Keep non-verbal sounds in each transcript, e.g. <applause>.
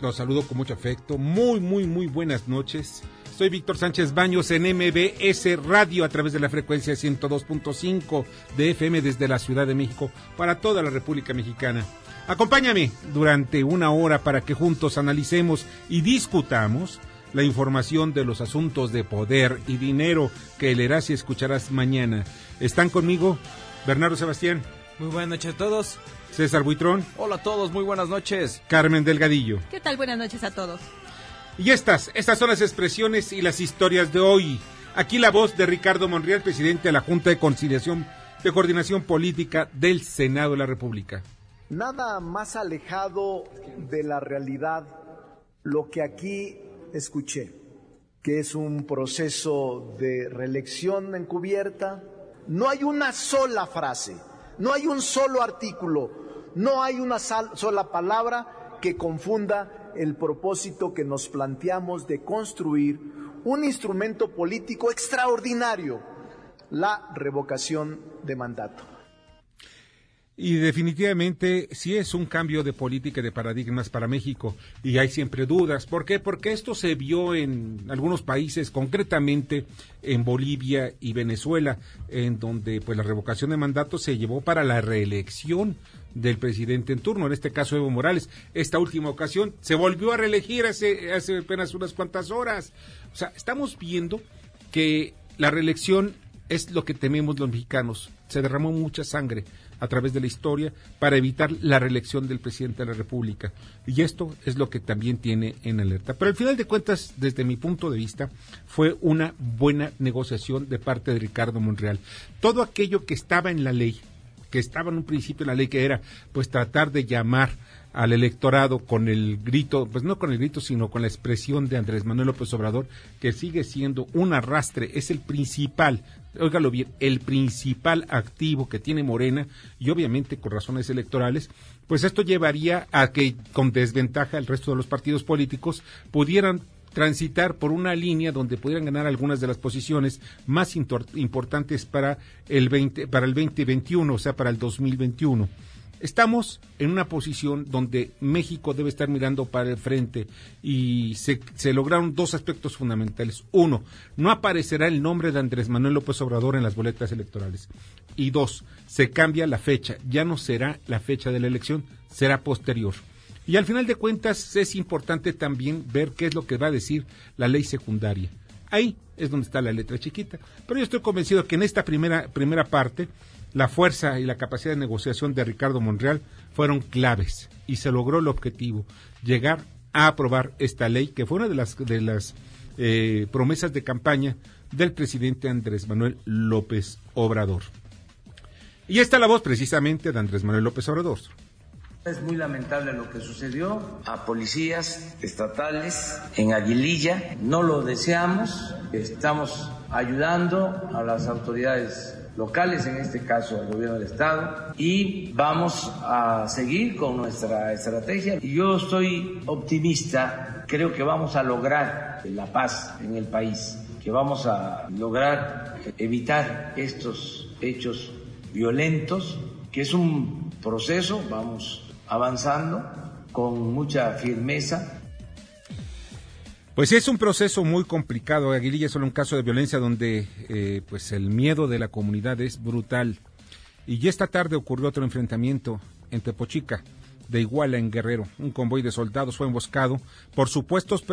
Los saludo con mucho afecto. Muy, muy, muy buenas noches. Soy Víctor Sánchez Baños en MBS Radio a través de la frecuencia 102.5 de FM desde la Ciudad de México para toda la República Mexicana. Acompáñame durante una hora para que juntos analicemos y discutamos la información de los asuntos de poder y dinero que leerás y escucharás mañana. ¿Están conmigo? Bernardo Sebastián. Muy buenas noches a todos. César Buitrón. Hola a todos, muy buenas noches. Carmen Delgadillo. ¿Qué tal? Buenas noches a todos. Y estas, estas son las expresiones y las historias de hoy. Aquí la voz de Ricardo Monreal, presidente de la Junta de Conciliación de Coordinación Política del Senado de la República. Nada más alejado de la realidad lo que aquí escuché, que es un proceso de reelección encubierta. No hay una sola frase, no hay un solo artículo, no hay una sola palabra que confunda el propósito que nos planteamos de construir un instrumento político extraordinario, la revocación de mandato. Y definitivamente sí es un cambio de política y de paradigmas para México. Y hay siempre dudas. ¿Por qué? Porque esto se vio en algunos países, concretamente en Bolivia y Venezuela, en donde pues la revocación de mandato se llevó para la reelección del presidente en turno, en este caso Evo Morales. Esta última ocasión se volvió a reelegir hace, hace apenas unas cuantas horas. O sea, estamos viendo que la reelección es lo que tememos los mexicanos. Se derramó mucha sangre a través de la historia para evitar la reelección del presidente de la República. Y esto es lo que también tiene en alerta. Pero al final de cuentas, desde mi punto de vista, fue una buena negociación de parte de Ricardo Monreal. Todo aquello que estaba en la ley, que estaba en un principio en la ley, que era pues tratar de llamar al electorado con el grito, pues no con el grito, sino con la expresión de Andrés Manuel López Obrador, que sigue siendo un arrastre, es el principal, óigalo bien, el principal activo que tiene Morena, y obviamente con razones electorales, pues esto llevaría a que con desventaja el resto de los partidos políticos pudieran transitar por una línea donde pudieran ganar algunas de las posiciones más importantes para el 20, para el 2021, o sea, para el 2021. Estamos en una posición donde México debe estar mirando para el frente y se, se, lograron dos aspectos fundamentales. Uno, no aparecerá el nombre de Andrés Manuel López Obrador en las boletas electorales. Y dos, se cambia la fecha. Ya no será la fecha de la elección, será posterior. Y al final de cuentas es importante también ver qué es lo que va a decir la ley secundaria. Ahí es donde está la letra chiquita. Pero yo estoy convencido que en esta primera, primera parte la fuerza y la capacidad de negociación de Ricardo Monreal fueron claves y se logró el objetivo, llegar a aprobar esta ley, que fue una de las, de las eh, promesas de campaña del presidente Andrés Manuel López Obrador. Y esta es la voz precisamente de Andrés Manuel López Obrador. Es muy lamentable lo que sucedió a policías estatales en Aguililla. No lo deseamos. Estamos ayudando a las autoridades locales, en este caso al gobierno del Estado, y vamos a seguir con nuestra estrategia. Yo estoy optimista, creo que vamos a lograr la paz en el país, que vamos a lograr evitar estos hechos violentos, que es un proceso, vamos avanzando con mucha firmeza pues es un proceso muy complicado. Aguililla es solo un caso de violencia donde eh, pues el miedo de la comunidad es brutal. Y esta tarde ocurrió otro enfrentamiento en Tepochica, de Iguala en Guerrero. Un convoy de soldados fue emboscado por supuestos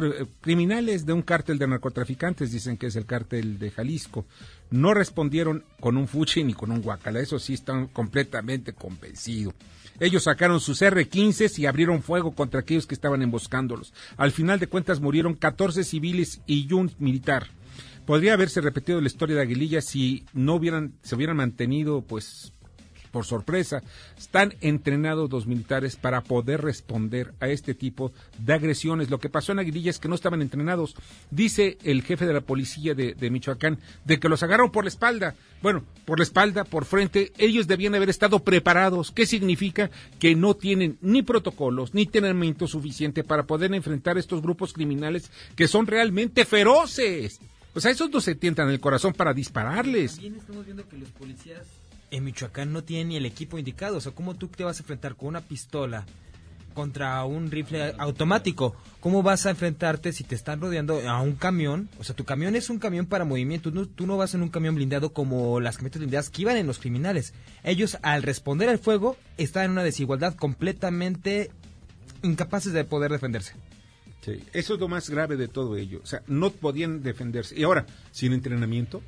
criminales de un cártel de narcotraficantes, dicen que es el cártel de Jalisco. No respondieron con un fuchi ni con un guacala, eso sí están completamente convencidos. Ellos sacaron sus R-15 y abrieron fuego contra aquellos que estaban emboscándolos. Al final de cuentas murieron 14 civiles y un militar. Podría haberse repetido la historia de Aguililla si no hubieran, se hubieran mantenido pues por sorpresa, están entrenados los militares para poder responder a este tipo de agresiones. Lo que pasó en Aguililla es que no estaban entrenados. Dice el jefe de la policía de, Michoacán de que los agarraron por la espalda. Bueno, por la espalda, por frente, ellos debían haber estado preparados. ¿Qué significa? Que no tienen ni protocolos ni entrenamiento suficiente para poder enfrentar estos grupos criminales que son realmente feroces. O sea, esos no se tientan el corazón para dispararles. También estamos viendo que los policías en Michoacán no tiene ni el equipo indicado. O sea, ¿cómo tú te vas a enfrentar con una pistola contra un rifle automático? ¿Cómo vas a enfrentarte si te están rodeando a un camión? O sea, tu camión es un camión para movimiento. Tú no, vas en un camión blindado como las camionetas blindadas que iban en los criminales. Ellos, al responder al fuego, están en una desigualdad completamente incapaces de poder defenderse. Sí, eso es lo más grave de todo ello. O sea, no podían defenderse. Y ahora, sin entrenamiento,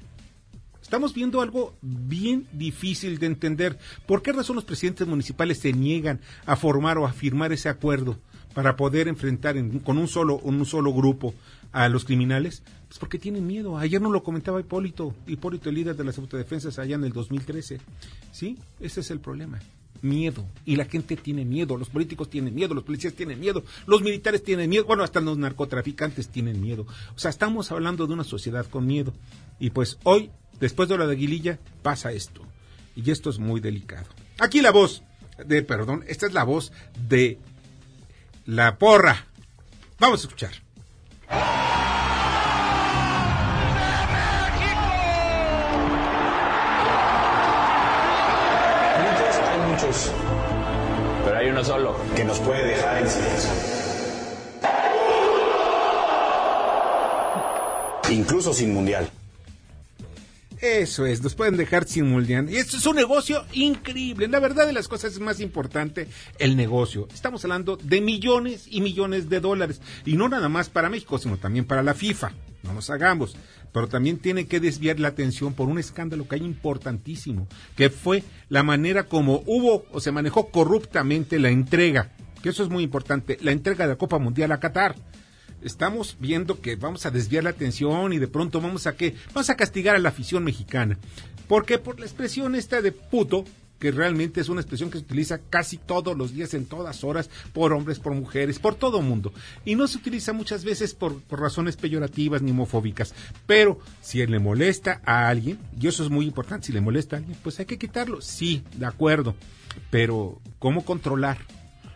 Estamos viendo algo bien difícil de entender. ¿Por qué razón los presidentes municipales se niegan a formar o a firmar ese acuerdo para poder enfrentar con un solo, un solo grupo a los criminales? Pues porque tienen miedo. Ayer no lo comentaba Hipólito, Hipólito, el líder de las autodefensas allá en el 2013. ¿Sí? Ese es el problema. Miedo. Y la gente tiene miedo. Los políticos tienen miedo. Los policías tienen miedo. Los militares tienen miedo. Bueno, hasta los narcotraficantes tienen miedo. O sea, estamos hablando de una sociedad con miedo. Y pues hoy Después de la de Aguililla pasa esto. Y esto es muy delicado. Aquí la voz de, perdón, esta es la voz de la porra. Vamos a escuchar. Muchos, hay muchos. Pero hay uno solo que nos puede dejar en silencio. Incluso sin mundial. Eso es, nos pueden dejar sin mundial. Y esto es un negocio increíble. La verdad de las cosas es más importante el negocio. Estamos hablando de millones y millones de dólares. Y no nada más para México, sino también para la FIFA. No nos hagamos. Pero también tiene que desviar la atención por un escándalo que hay importantísimo, que fue la manera como hubo o se manejó corruptamente la entrega. Que eso es muy importante, la entrega de la Copa Mundial a Qatar estamos viendo que vamos a desviar la atención y de pronto vamos a qué? Vamos a castigar a la afición mexicana. ¿Por qué? Por la expresión esta de puto, que realmente es una expresión que se utiliza casi todos los días, en todas horas, por hombres, por mujeres, por todo mundo. Y no se utiliza muchas veces por, por, razones peyorativas ni homofóbicas. Pero si le molesta a alguien, y eso es muy importante, si le molesta a alguien, pues hay que quitarlo. Sí, de acuerdo. Pero, ¿cómo controlar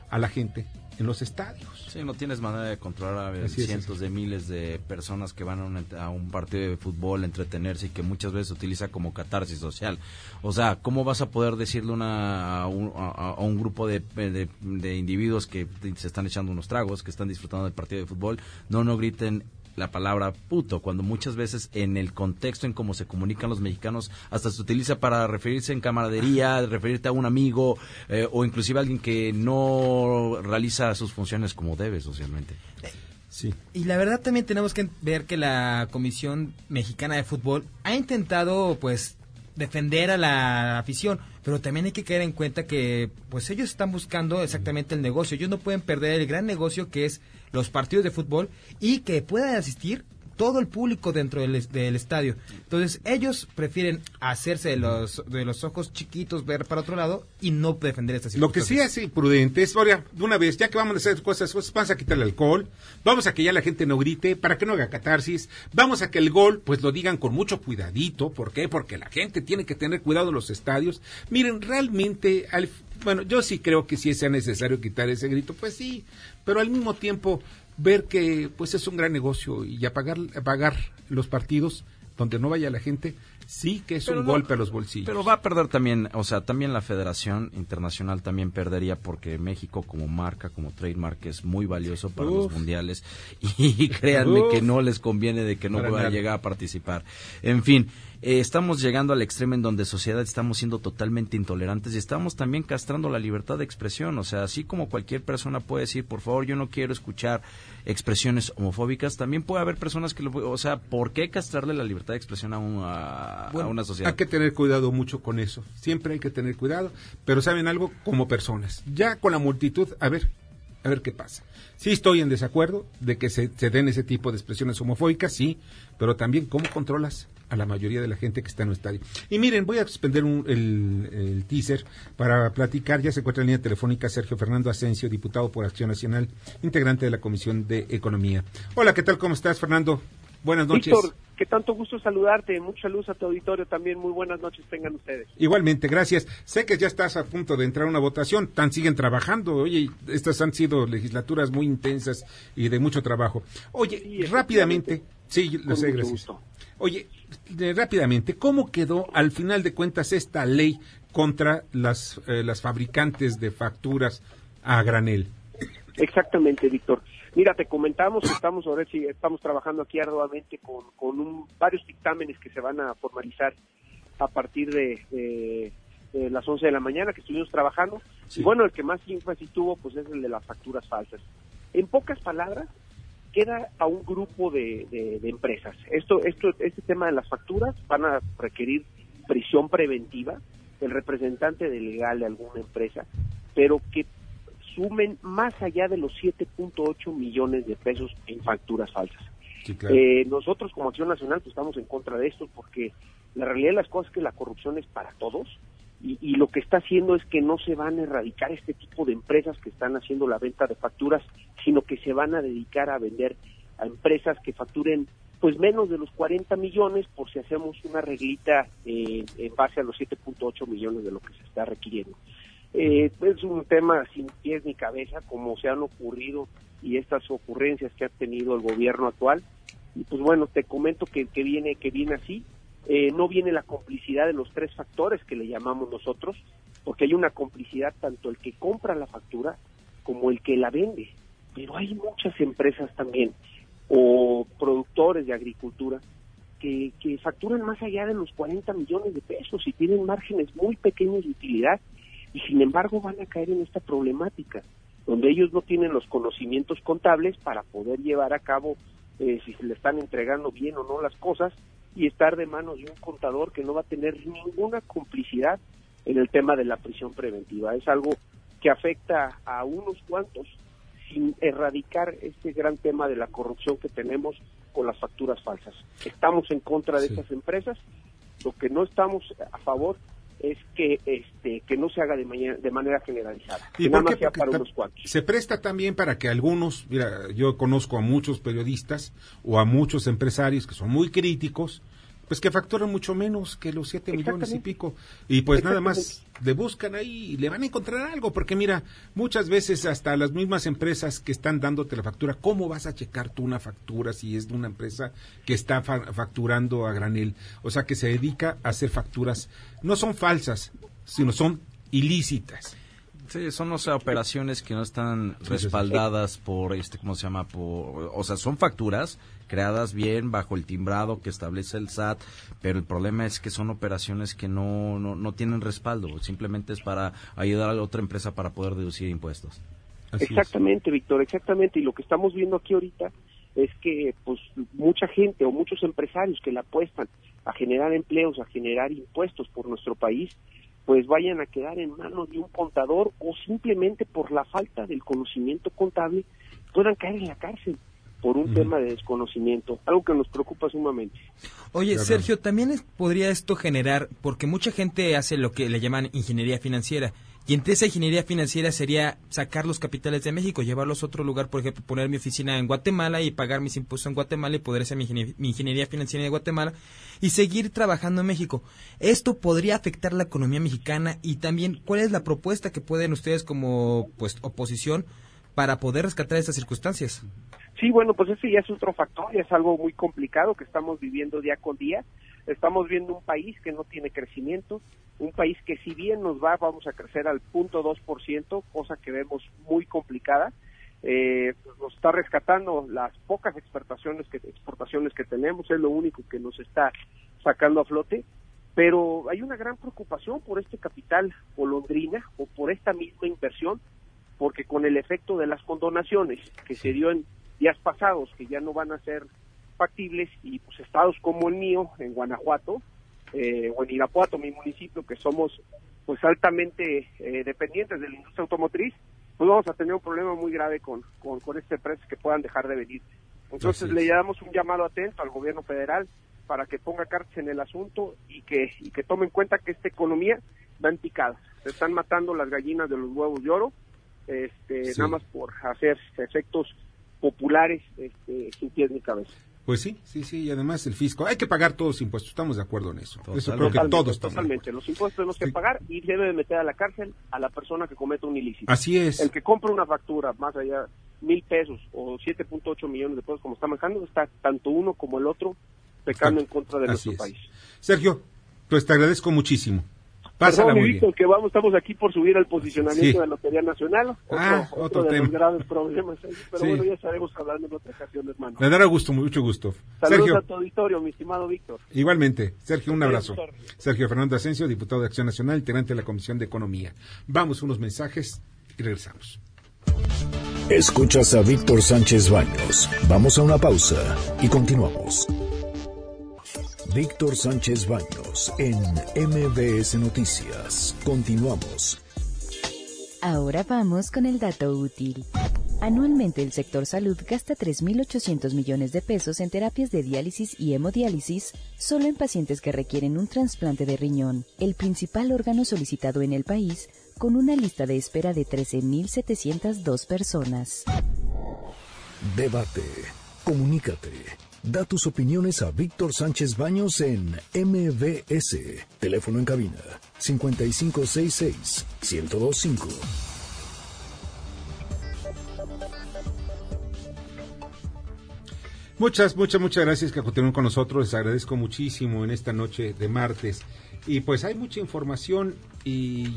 a la gente en los estadios? Sí, no tienes manera de controlar a cientos de miles de personas que van a un, partido de fútbol, entretenerse y que muchas veces se utiliza como catarsis social. O sea, ¿cómo vas a poder decirle una, a, un, grupo de, de, individuos que se están echando unos tragos, que están disfrutando del partido de fútbol, no, no griten la palabra puto, cuando muchas veces en el contexto en cómo se comunican los mexicanos hasta se utiliza para referirse en camaradería, referirte a un amigo eh, o inclusive a alguien que no realiza sus funciones como debe socialmente. Sí. Y la verdad también tenemos que ver que la Comisión Mexicana de Fútbol ha intentado pues defender a la afición, pero también hay que caer en cuenta que pues ellos están buscando exactamente el negocio, ellos no pueden perder el gran negocio que es los partidos de fútbol y que puedan asistir todo el público dentro del, del, estadio. Entonces, ellos prefieren hacerse de los, de los ojos chiquitos, ver para otro lado y no defender esta situación. Lo que sí es imprudente es, ahora, de una vez, ya que vamos a hacer cosas, pues, vamos a quitar el alcohol, vamos a que ya la gente no grite, para que no haga catarsis, vamos a que el gol, pues lo digan con mucho cuidadito. ¿Por qué? Porque la gente tiene que tener cuidado en los estadios. Miren, realmente, al, bueno, yo sí creo que si sea necesario quitar ese grito, pues sí, pero al mismo tiempo ver que pues es un gran negocio y apagar, pagar los partidos donde no vaya la gente, sí que es un golpe a los bolsillos. Pero va a perder también, o sea, también la Federación Internacional también perdería porque México como marca, como trademark es muy valioso para los mundiales <laughs> y créanme que no les conviene de que no pueda llegar a participar. En fin, eh, estamos llegando al extremo en donde sociedad estamos siendo totalmente intolerantes y estamos también castrando la libertad de expresión. O sea, así como cualquier persona puede decir, por favor, yo no quiero escuchar expresiones homofóbicas, también puede haber personas que, lo, o sea, ¿por qué castrarle la libertad de expresión a, una sociedad? Hay que tener cuidado mucho con eso. Siempre hay que tener cuidado, pero saben algo como personas. Ya con la multitud, a ver, a ver qué pasa. Sí estoy en desacuerdo de que se, den ese tipo de expresiones homofóbicas, sí, pero también cómo controlas a la mayoría de la gente que está en el estadio. Y miren, voy a suspender el, teaser para platicar. Ya se encuentra en línea telefónica Sergio Fernando Asensio, diputado por Acción Nacional, integrante de la Comisión de Economía. Hola, ¿qué tal? ¿Cómo estás, Fernando? Buenas noches. Víctor, qué tanto gusto saludarte. Mucha luz a tu auditorio también. Muy buenas noches tengan ustedes. Igualmente, gracias. Sé que ya estás a punto de entrar a una votación. Tan siguen trabajando. Oye, estas han sido legislaturas muy intensas y de mucho trabajo. Oye, rápidamente. Sí, lo sé, gracias. Oye, rápidamente, ¿cómo quedó al final de cuentas esta ley contra las, eh, las fabricantes de facturas a granel? Exactamente, Víctor. Mira, te comentamos que estamos ahora sí, estamos trabajando aquí arduamente con, con varios dictámenes que se van a formalizar a partir de, las 11 de la mañana que estuvimos trabajando. Y bueno, el que más énfasis tuvo pues es el de las facturas falsas. En pocas palabras, queda a un grupo de, de, empresas. Esto, esto, este tema de las facturas van a requerir prisión preventiva del representante de legal de alguna empresa, pero que sumen más allá de los 7.8 millones de pesos en facturas falsas. Eh, nosotros como Acción Nacional pues, estamos en contra de esto porque la realidad de las cosas es que la corrupción es para todos y, lo que está haciendo es que no se van a erradicar este tipo de empresas que están haciendo la venta de facturas, sino que se van a dedicar a vender a empresas que facturen pues menos de los 40 millones por si hacemos una reglita eh, en base a los 7.8 millones de lo que se está requiriendo. Eh, es un tema sin pies ni cabeza, como se han ocurrido y estas ocurrencias que ha tenido el gobierno actual. Y pues bueno, te comento que, que viene que viene así. Eh, no viene la complicidad de los tres factores que le llamamos nosotros, porque hay una complicidad tanto el que compra la factura como el que la vende. Pero hay muchas empresas también, o productores de agricultura, que, que facturan más allá de los 40 millones de pesos y tienen márgenes muy pequeños de utilidad y sin embargo van a caer en esta problemática, donde ellos no tienen los conocimientos contables para poder llevar a cabo eh, si se le están entregando bien o no las cosas y estar de manos de un contador que no va a tener ninguna complicidad en el tema de la prisión preventiva. Es algo que afecta a unos cuantos sin erradicar este gran tema de la corrupción que tenemos con las facturas falsas. Estamos en contra de estas empresas, lo que no estamos a favor es que este que no se haga de, de manera generalizada. ¿Y por qué? para unos cuantos. Se presta también para que algunos, mira, yo conozco a muchos periodistas o a muchos empresarios que son muy críticos pues que facturan mucho menos que los siete millones y pico. Y pues nada más le buscan ahí y le van a encontrar algo, porque mira, muchas veces hasta las mismas empresas que están dándote la factura, ¿cómo vas a checar tú una factura si es de una empresa que está facturando a granel? O sea, que se dedica a hacer facturas, no son falsas, sino son ilícitas. Sí, son operaciones que no están respaldadas por este, ¿cómo se llama? Por, o sea, son facturas creadas bien bajo el timbrado que establece el SAT, pero el problema es que son operaciones que no, no, no tienen respaldo, simplemente es para ayudar a la otra empresa para poder deducir impuestos. exactamente, Víctor, exactamente. Y lo que estamos viendo aquí ahorita es que pues mucha gente o muchos empresarios que le apuestan a generar empleos, a generar impuestos por nuestro país, pues vayan a quedar en manos de un contador o simplemente por la falta del conocimiento contable puedan caer en la cárcel por un tema de desconocimiento, algo que nos preocupa sumamente. Oye, Sergio, también podría esto generar, porque mucha gente hace lo que le llaman ingeniería financiera, y entre esa ingeniería financiera sería sacar los capitales de México, llevarlos a otro lugar, por ejemplo, poner mi oficina en Guatemala y pagar mis impuestos en Guatemala y poder hacer mi, ingeniería financiera en Guatemala y seguir trabajando en México. Esto podría afectar la economía mexicana y también cuál es la propuesta que pueden ustedes como pues oposición para poder rescatar estas circunstancias. Sí, bueno, pues ese ya es otro factor, ya es algo muy complicado que estamos viviendo día con día. Estamos viendo un país que no tiene crecimiento, un país que si bien nos va, vamos a crecer al punto dos por ciento, cosa que vemos muy complicada. Eh, pues nos está rescatando las pocas exportaciones que exportaciones que tenemos, es lo único que nos está sacando a flote, pero hay una gran preocupación por este capital o londrina o por esta misma inversión, porque con el efecto de las condonaciones que se dio en días pasados, que ya no van a ser factibles, y pues estados como el mío, en Guanajuato, eh, o en Irapuato, mi municipio, que somos pues altamente eh, dependientes de la industria automotriz, pues vamos a tener un problema muy grave con, con, con este precio que puedan dejar de venir. Entonces le damos un llamado atento al gobierno federal para que ponga cartas en el asunto y que, y que tome en cuenta que esta economía va en picada. Se están matando las gallinas de los huevos de oro, este, nada más por hacer efectos populares este, sin pies ni cabeza. Pues sí, sí, sí, y además el fisco. Hay que pagar todos los impuestos, estamos de acuerdo en eso. eso creo que todos Totalmente, los impuestos tenemos que pagar y debe de meter a la cárcel a la persona que cometa un ilícito. Así es. El que compra una factura más allá mil pesos o 7.8 millones de pesos como está manejando, está tanto uno como el otro pecando en contra de nuestro país. Sergio, pues te agradezco muchísimo. Pásala muy bien. que vamos, estamos aquí por subir al posicionamiento de la Lotería Nacional. Otro, ah, otro, de los graves problemas. Pero bueno, ya estaremos hablando en otra ocasión, hermano. Me dará gusto, mucho gusto. Saludos Sergio. a tu auditorio, mi estimado Víctor. Igualmente. Sergio, un abrazo. Sergio Fernando Asensio, diputado de Acción Nacional, integrante de la Comisión de Economía. Vamos unos mensajes y regresamos. Escuchas a Víctor Sánchez Baños. Vamos a una pausa y continuamos. Víctor Sánchez Baños en MBS Noticias. Continuamos. Ahora vamos con el dato útil. Anualmente el sector salud gasta 3.800 millones de pesos en terapias de diálisis y hemodiálisis solo en pacientes que requieren un trasplante de riñón, el principal órgano solicitado en el país, con una lista de espera de 13.702 personas. Debate. Comunícate. Da tus opiniones a Víctor Sánchez Baños en MBS. Teléfono en cabina 5566 1025. Muchas, muchas, muchas gracias que continúen con nosotros. Les agradezco muchísimo en esta noche de martes. Y pues hay mucha información y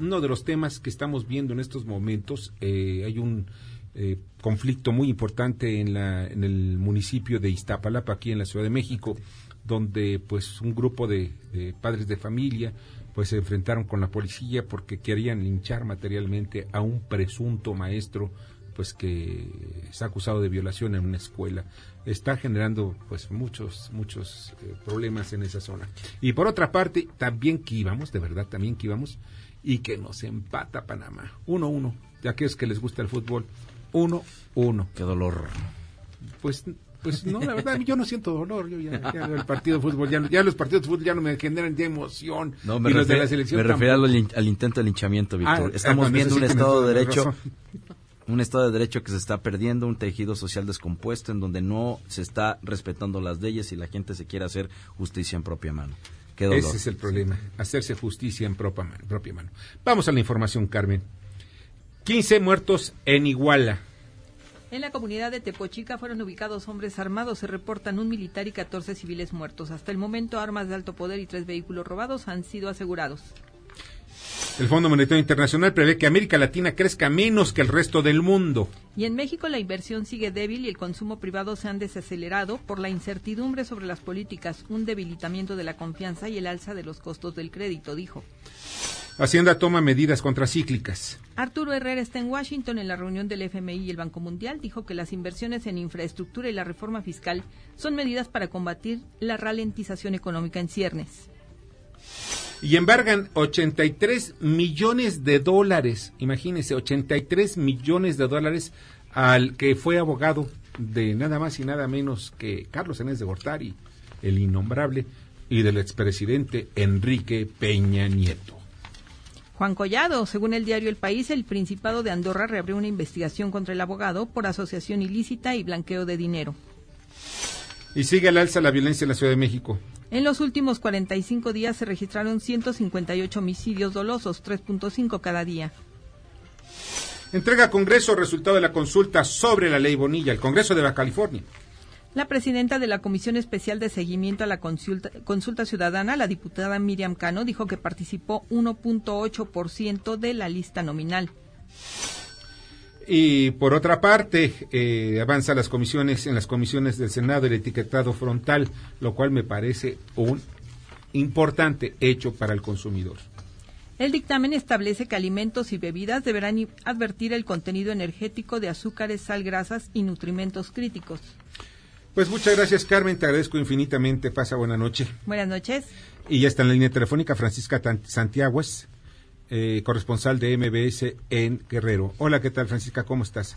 uno de los temas que estamos viendo en estos momentos, eh, hay un eh, conflicto muy importante en, la, en el municipio de Iztapalapa, aquí en la Ciudad de México, donde pues un grupo de, padres de familia pues se enfrentaron con la policía porque querían linchar materialmente a un presunto maestro pues que está acusado de violación en una escuela. Está generando pues muchos muchos eh, problemas en esa zona. Y por otra parte también que íbamos de verdad también que íbamos y que nos empata Panamá. Uno uno de aquellos que les gusta el fútbol 1-1. Qué dolor. Pues pues no, la verdad, yo no siento dolor. Yo ya, el partido de fútbol, ya, ya, los partidos de fútbol ya no me generan ya emoción. No, me, refiero, me refiero al, intento de linchamiento, Víctor. Ah, Estamos ah, viendo un Estado de Derecho. Un Estado de Derecho que se está perdiendo, un tejido social descompuesto en donde no se está respetando las leyes y la gente se quiere hacer justicia en propia mano. Qué dolor. Ese es el problema, hacerse justicia en propia mano. Vamos a la información, Carmen. 15 muertos en Iguala. En la comunidad de Tepochica fueron ubicados hombres armados. Se reportan un militar y 14 civiles muertos. Hasta el momento, armas de alto poder y tres vehículos robados han sido asegurados. El Fondo Monetario Internacional prevé que América Latina crezca menos que el resto del mundo. Y en México la inversión sigue débil y el consumo privado se han desacelerado por la incertidumbre sobre las políticas, un debilitamiento de la confianza y el alza de los costos del crédito, dijo. Hacienda toma medidas contracíclicas. Arturo Herrera está en Washington en la reunión del FMI y el Banco Mundial. Dijo que las inversiones en infraestructura y la reforma fiscal son medidas para combatir la ralentización económica en ciernes. Y embargan 83 millones de dólares, imagínense, 83 millones de dólares al que fue abogado de nada más y nada menos que Carlos Enés de Gortari, el innombrable, y del expresidente Enrique Peña Nieto. Juan Collado, según el diario El País, el Principado de Andorra reabrió una investigación contra el abogado por asociación ilícita y blanqueo de dinero. Y sigue al alza la violencia en la Ciudad de México. En los últimos 45 días se registraron 158 homicidios dolosos, 3.5 cada día. Entrega a Congreso resultado de la consulta sobre la ley Bonilla, el Congreso de Baja California. La presidenta de la Comisión Especial de Seguimiento a la Consulta, Ciudadana, la diputada Miriam Cano, dijo que participó 1.8% de la lista nominal. Y por otra parte, eh, avanza las comisiones en las comisiones del Senado el etiquetado frontal, lo cual me parece un importante hecho para el consumidor. El dictamen establece que alimentos y bebidas deberán advertir el contenido energético de azúcares, sal, grasas y nutrimentos críticos. Pues muchas gracias, Carmen. Te agradezco infinitamente. Pasa buena noche. Buenas noches. Y ya está en la línea telefónica Francisca Santiago, eh, corresponsal de MBS en Guerrero. Hola, ¿qué tal, Francisca? ¿Cómo estás?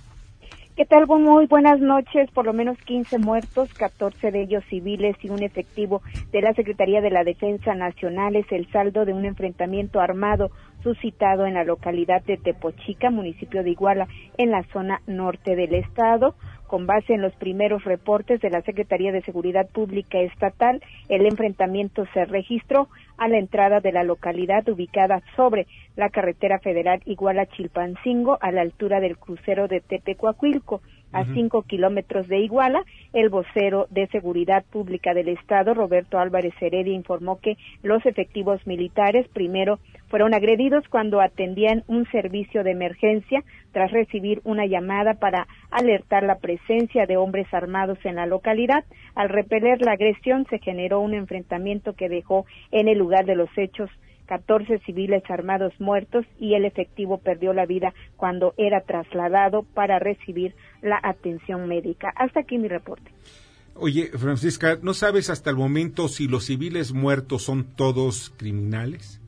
¿Qué tal? Muy buenas noches. Por lo menos 15 muertos, 14 de ellos civiles y un efectivo de la Secretaría de la Defensa Nacional es el saldo de un enfrentamiento armado suscitado en la localidad de Tepochica, municipio de Iguala, en la zona norte del estado. Con base en los primeros reportes de la Secretaría de Seguridad Pública Estatal, el enfrentamiento se registró a la entrada de la localidad ubicada sobre la carretera federal Iguala-Chilpancingo a la altura del crucero de Tepecuacuilco a cinco kilómetros de Iguala. El vocero de Seguridad Pública del Estado, Roberto Álvarez Heredia, informó que los efectivos militares primero fueron agredidos cuando atendían un servicio de emergencia tras recibir una llamada para alertar la presencia de hombres armados en la localidad. Al repeler la agresión se generó un enfrentamiento que dejó en el lugar de los hechos 14 civiles armados muertos y el efectivo perdió la vida cuando era trasladado para recibir la atención médica. Hasta aquí mi reporte. Oye, Francisca, ¿no sabes hasta el momento si los civiles muertos son todos criminales?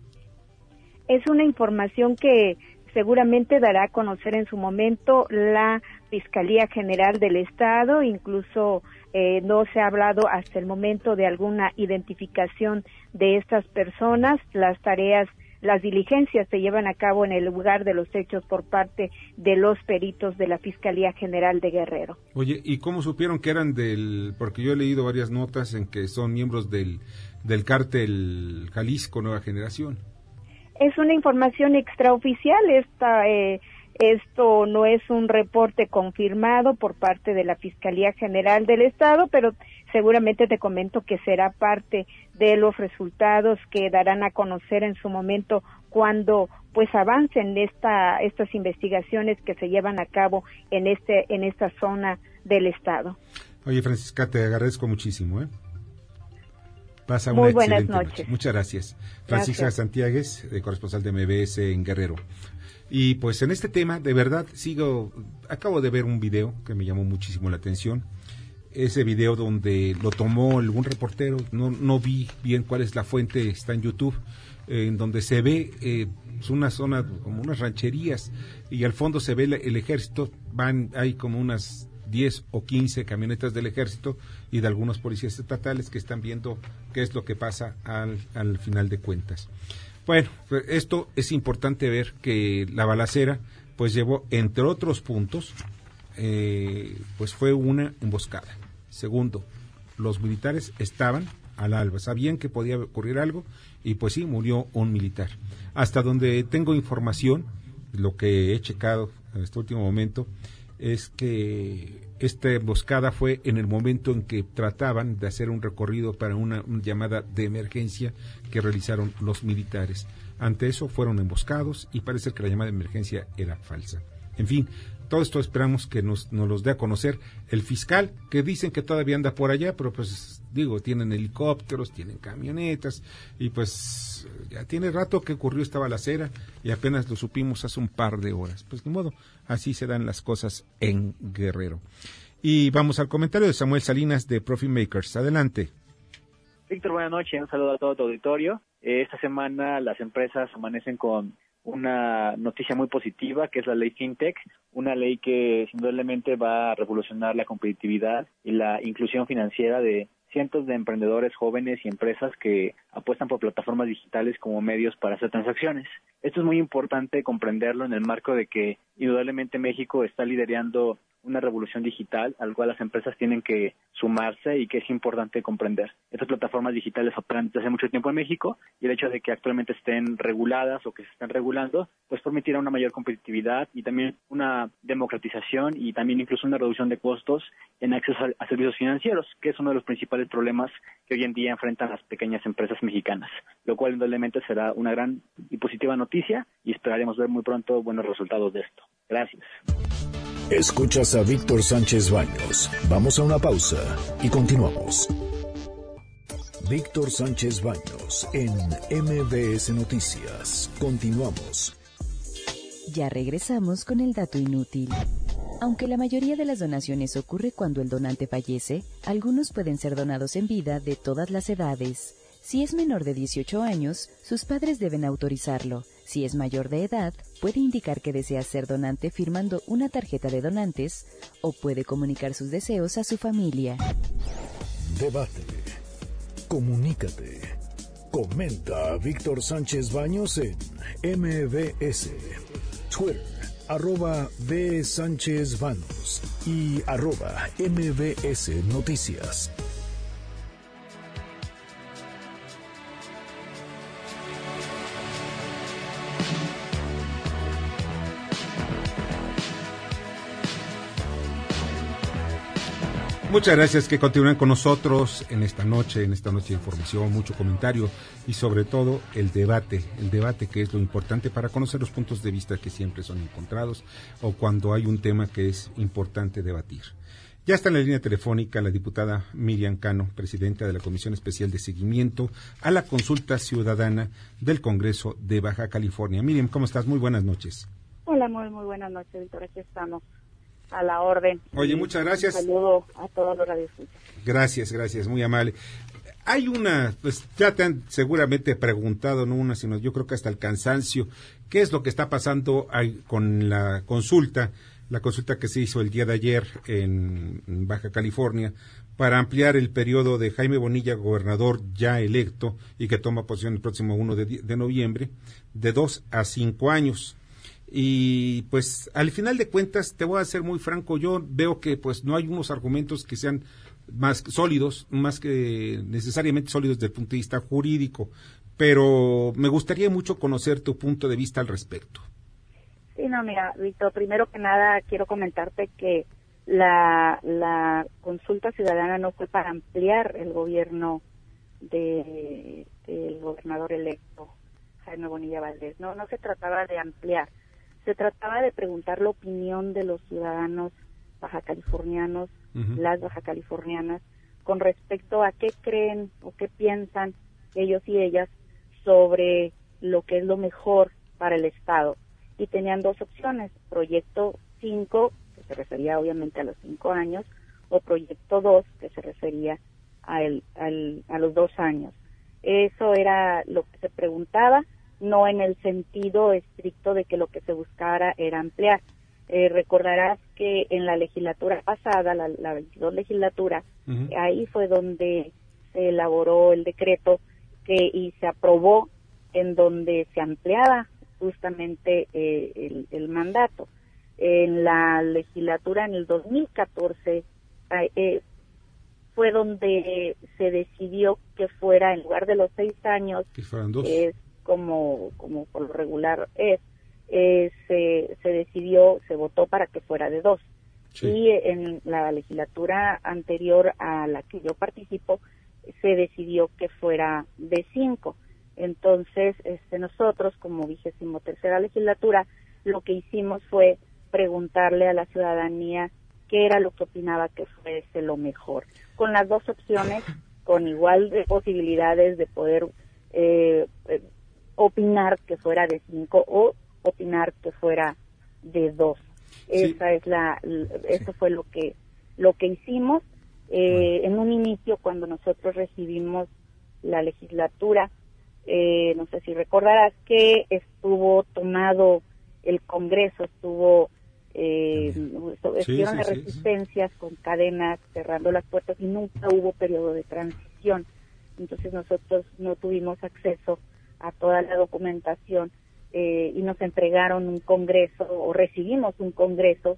Es una información que seguramente dará a conocer en su momento la Fiscalía General del Estado, incluso eh, no se ha hablado hasta el momento de alguna identificación de estas personas. Las tareas, las diligencias se llevan a cabo en el lugar de los hechos por parte de los peritos de la Fiscalía General de Guerrero. Oye, ¿y cómo supieron que eran del, porque yo he leído varias notas en que son miembros del, del cártel Jalisco Nueva Generación? Es una información extraoficial. Esta eh, esto no es un reporte confirmado por parte de la Fiscalía General del Estado, pero seguramente te comento que será parte de los resultados que darán a conocer en su momento cuando pues avancen esta, estas investigaciones que se llevan a cabo en este en esta zona del estado. Oye Francisca, te agradezco muchísimo, ¿eh? Pasa una Muy buenas noches. Muchas gracias. Francisca Santiago, corresponsal de MBS en Guerrero. Y pues en este tema, de verdad, sigo, acabo de ver un video que me llamó muchísimo la atención. Ese video donde lo tomó algún reportero, no, no vi bien cuál es la fuente, está en YouTube, en donde se ve eh, una zona como unas rancherías y al fondo se ve el, ejército, van, hay como unas 10 o 15 camionetas del ejército y de algunos policías estatales que están viendo qué es lo que pasa al, al final de cuentas. Bueno, esto es importante ver que la balacera pues llevó, entre otros puntos, eh, pues fue una emboscada. Segundo, los militares estaban al alba, sabían que podía ocurrir algo y pues sí, murió un militar. Hasta donde tengo información, lo que he checado en este último momento, es que esta emboscada fue en el momento en que trataban de hacer un recorrido para una, llamada de emergencia que realizaron los militares. Ante eso fueron emboscados y parece que la llamada de emergencia era falsa. En fin, todo esto esperamos que nos, nos los dé a conocer el fiscal, que dicen que todavía anda por allá, pero pues digo, tienen helicópteros, tienen camionetas, y pues ya tiene rato que ocurrió esta balacera y apenas lo supimos hace un par de horas. Pues de modo, así se dan las cosas en Guerrero. Y vamos al comentario de Samuel Salinas de Profit Makers. Adelante. Víctor, buenas noches. Un saludo a todo tu auditorio. Esta semana las empresas amanecen con una noticia muy positiva, que es la ley FinTech, una ley que indudablemente va a revolucionar la competitividad y la inclusión financiera de cientos de emprendedores jóvenes y empresas que apuestan por plataformas digitales como medios para hacer transacciones. Esto es muy importante comprenderlo en el marco de que indudablemente México está liderando una revolución digital al cual las empresas tienen que sumarse y que es importante comprender. Estas plataformas digitales operan desde hace mucho tiempo en México y el hecho de que actualmente estén reguladas o que se están regulando, pues permitirá una mayor competitividad y también una democratización y también incluso una reducción de costos en acceso a, servicios financieros, que es uno de los principales problemas que hoy en día enfrentan las pequeñas empresas mexicanas, lo cual indudablemente será una gran y positiva noticia y esperaremos ver muy pronto buenos resultados de esto. Gracias. Escuchas a Víctor Sánchez Baños. Vamos a una pausa y continuamos. Víctor Sánchez Baños en MBS Noticias. Continuamos. Ya regresamos con el dato inútil. Aunque la mayoría de las donaciones ocurre cuando el donante fallece, algunos pueden ser donados en vida de todas las edades. Si es menor de 18 años, sus padres deben autorizarlo. Si es mayor de edad, puede indicar que desea ser donante firmando una tarjeta de donantes o puede comunicar sus deseos a su familia. Debate. Comunícate. Comenta a Víctor Sánchez Baños en MBS. Twitter arroba B. Sánchez Vanos y arroba MBS Noticias. Muchas gracias que continúen con nosotros en esta noche, en esta noche de información, mucho comentario y sobre todo el debate, el debate que es lo importante para conocer los puntos de vista que siempre son encontrados o cuando hay un tema que es importante debatir. Ya está en la línea telefónica la diputada Miriam Cano, presidenta de la Comisión Especial de Seguimiento a la Consulta Ciudadana del Congreso de Baja California. Miriam, ¿cómo estás? Muy buenas noches. Hola, muy, muy buenas noches, Víctor. Aquí estamos a la orden. Oye, muchas gracias. Un saludo a todos los radioescuchas. Gracias, gracias, muy amable. Hay una, pues ya te han seguramente preguntado, no una, sino yo creo que hasta el cansancio, qué es lo que está pasando con la consulta, la consulta que se hizo el día de ayer en Baja California para ampliar el periodo de Jaime Bonilla, gobernador ya electo y que toma posición el próximo 1 de, de noviembre, de dos a cinco años. Y pues al final de cuentas, te voy a ser muy franco, yo veo que pues no hay unos argumentos que sean más sólidos, más que necesariamente sólidos desde el punto de vista jurídico, pero me gustaría mucho conocer tu punto de vista al respecto. Sí, no, mira, Víctor, primero que nada quiero comentarte que la, la consulta ciudadana no fue para ampliar el gobierno de, del gobernador electo, Jaime Bonilla Valdés, no, no se trataba de ampliar, se trataba de preguntar la opinión de los ciudadanos baja californianos, las baja californianas, con respecto a qué creen o qué piensan ellos y ellas sobre lo que es lo mejor para el Estado. Y tenían dos opciones, proyecto 5, que se refería obviamente a los cinco años, o proyecto 2, que se refería a, el, a los dos años. Eso era lo que se preguntaba no en el sentido estricto de que lo que se buscara era ampliar. Eh, recordarás que en la legislatura pasada, la, la 22 legislatura, ahí fue donde se elaboró el decreto que y se aprobó en donde se ampliaba justamente eh, el, el, mandato. En la legislatura en el 2014 eh, fue donde se decidió que fuera en lugar de los seis años, que fueran dos como, como por lo regular es, eh, se, se decidió, se votó para que fuera de dos. Y en la legislatura anterior a la que yo participo, se decidió que fuera de cinco. Entonces, este, nosotros, como vigésimo tercera legislatura, lo que hicimos fue preguntarle a la ciudadanía qué era lo que opinaba que fuese lo mejor. Con las dos opciones, <laughs> con igual de posibilidades de poder eh, opinar que fuera de cinco o opinar que fuera de dos. Esa es la, eso fue lo que lo que hicimos eh, en un inicio cuando nosotros recibimos la legislatura. Eh, no sé si recordarás que estuvo tomado el Congreso, estuvo eh, estuvieron las resistencias con cadenas cerrando las puertas y nunca hubo periodo de transición. Entonces nosotros no tuvimos acceso a toda la documentación eh, y nos entregaron un congreso o recibimos un congreso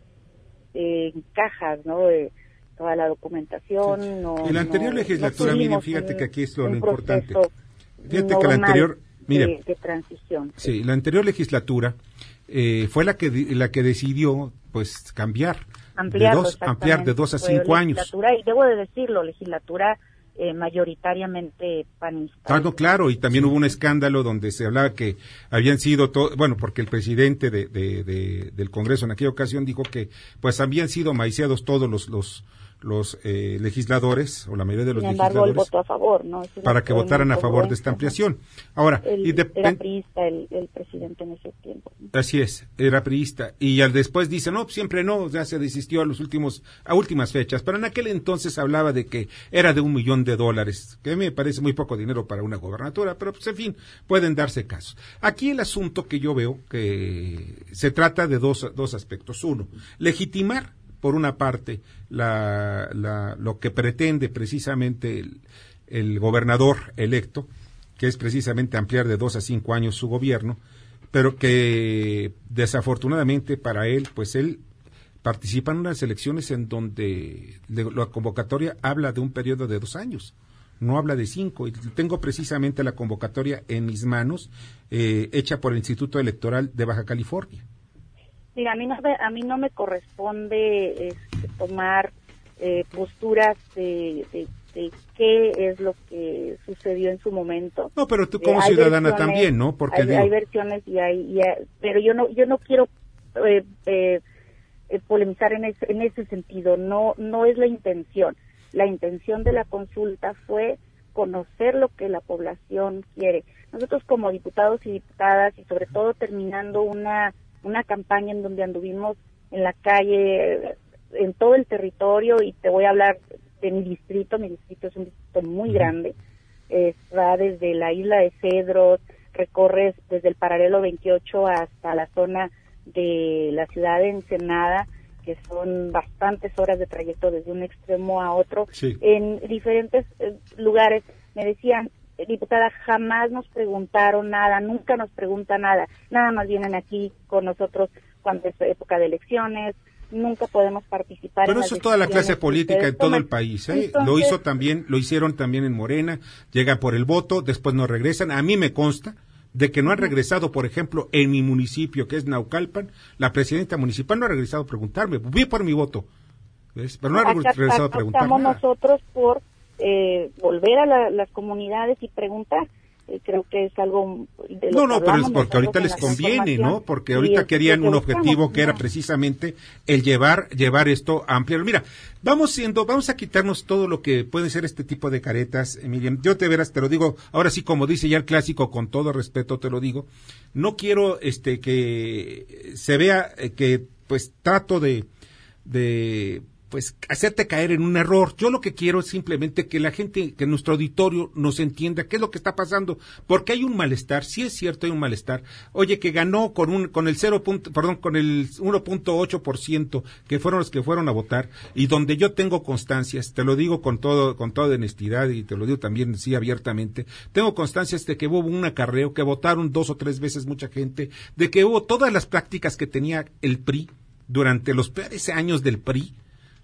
eh, en cajas, ¿no? De toda la documentación. en la anterior legislatura, Miriam, fíjate que aquí es lo, importante. Fíjate que la anterior, de, transición. Sí, la anterior legislatura eh, fue la que la que decidió, pues, cambiar. de dos, ampliar de dos a cinco años. Y debo de decirlo, legislatura eh, mayoritariamente panistas. Ah, claro, y también hubo un escándalo donde se hablaba que habían sido, todo, bueno, porque el presidente de, del Congreso en aquella ocasión dijo que pues habían sido maiciados todos los, los los eh, legisladores o la mayoría de los Sin embargo, legisladores votó a favor, ¿no? para que votaran a favor de esta ampliación. Ahora, el, y era priista el, el, presidente en ese tiempo. Así es, era priista y al después dice, "No, siempre no, ya se desistió a los últimos a últimas fechas", pero en aquel entonces hablaba de que era de un millón de dólares, que me parece muy poco dinero para una gobernatura, pero pues en fin, pueden darse casos. Aquí el asunto que yo veo que se trata de dos dos aspectos. Uno, legitimar por una parte, la, lo que pretende precisamente el, el, gobernador electo, que es precisamente ampliar de dos a cinco años su gobierno, pero que desafortunadamente para él, pues él participa en unas elecciones en donde la convocatoria habla de un periodo de dos años, no habla de cinco. Y tengo precisamente la convocatoria en mis manos, eh, hecha por el Instituto Electoral de Baja California. Mira, a mí no, a mí no me corresponde este, tomar eh, posturas de, qué es lo que sucedió en su momento. No, pero tú eh, como ciudadana también, ¿no? Porque hay, versiones y hay, pero yo no, yo no quiero eh, polemizar en ese, en ese sentido. No, no es la intención. La intención de la consulta fue conocer lo que la población quiere. Nosotros como diputados y diputadas y sobre todo terminando una una campaña en donde anduvimos en la calle, en todo el territorio, y te voy a hablar de mi distrito, mi distrito es un distrito muy grande, va desde la isla de Cedros, recorres desde el paralelo 28 hasta la zona de la ciudad de Ensenada, que son bastantes horas de trayecto desde un extremo a otro, en diferentes eh, lugares. Me decían, diputada, jamás nos preguntaron nada, nunca nos preguntan nada, nada más vienen aquí con nosotros cuando es época de elecciones, nunca podemos participar. Pero eso es toda la clase política en todo el país. ¿eh? lo hizo también, lo hicieron también en Morena, llegan por el voto, después no regresan. A mí me consta de que no han regresado, por ejemplo, en mi municipio, que es Naucalpan, la presidenta municipal no ha regresado a preguntarme, vi por mi voto, pero no ha regresado a preguntarme. nosotros por eh, volver a las comunidades y preguntar. Eh, creo que es algo de No, no, pero es porque ahorita les conviene, ¿no? Porque ahorita querían un objetivo que era precisamente el llevar llevar esto a ampliar. Mira, vamos siendo, vamos a quitarnos todo lo que puede ser este tipo de caretas, Miriam. Yo te verás, te lo digo, ahora sí como dice ya el clásico, con todo respeto te lo digo. No quiero este que se vea eh, que pues trato de de pues hacerte caer en un error. Yo lo que quiero es simplemente que la gente, que nuestro auditorio nos entienda qué es lo que está pasando, porque hay un malestar, sí es cierto hay un malestar. Oye, que ganó con un con el 0. perdón, con el 1.8% que fueron los que fueron a votar y donde yo tengo constancias, te lo digo con todo con toda honestidad y te lo digo también sí abiertamente. Tengo constancias de que hubo un acarreo, que votaron dos o tres veces mucha gente, de que hubo todas las prácticas que tenía el PRI durante los peores años del PRI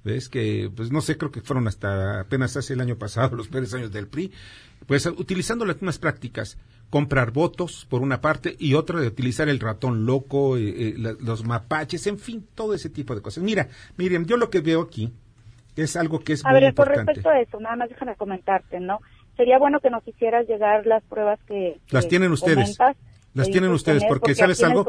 ves que pues no sé creo que fueron hasta apenas hace el año pasado <laughs> los peores años del PRI pues utilizando las mismas prácticas comprar votos por una parte y otra de utilizar el ratón loco eh, eh, los mapaches en fin todo ese tipo de cosas. Mira Miriam yo lo que veo aquí es algo que es a muy ver importante. con respecto a eso nada más déjame comentarte no sería bueno que nos hicieras llegar las pruebas que, las tienen ustedes las tienen ustedes, porque, ¿sabes algo?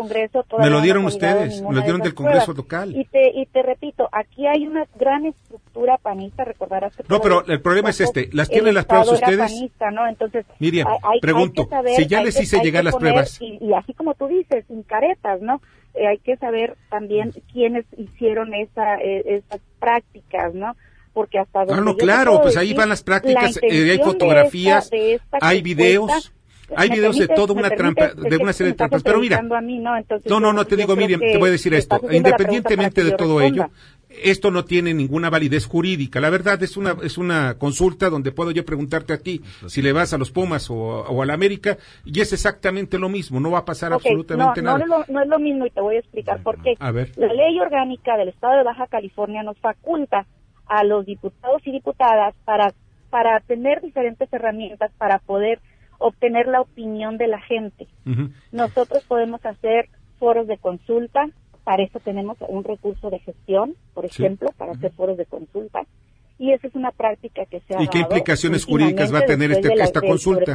Me lo dieron ustedes, me lo dieron del Congreso local. Y te, y te repito, aquí hay una gran estructura panista, recordarás que... No, pero el problema es este, ¿las tienen las pruebas ustedes? Panista, ¿no? Entonces, Miriam, pregunto, si ya les hice llegar las pruebas... Y, así como tú dices, sin caretas, ¿no? Eh, hay que saber también quiénes hicieron esa, eh, esas prácticas, ¿no? porque hasta donde Ah, no, claro, pues ahí van las prácticas, eh, hay fotografías, hay videos hay videos de toda una trampa, de una serie de trampas. Pero mira, no, no, no, te digo, Miriam, te voy a decir esto. Independientemente de todo ello, esto no tiene ninguna validez jurídica. La verdad es una es una consulta donde puedo yo preguntarte a ti si le vas a los Pumas o, o a la América y es exactamente lo mismo. No va a pasar absolutamente nada. No, no, no es lo mismo y te voy a explicar por qué. A ver. La ley orgánica del Estado de Baja California nos faculta a los diputados y diputadas para para tener diferentes herramientas para poder obtener la opinión de la gente. Nosotros podemos hacer foros de consulta, para eso tenemos un recurso de gestión, por ejemplo, para hacer foros de consulta. y esa es una práctica que se ha ¿Y qué implicaciones jurídicas va a tener este, esta consulta?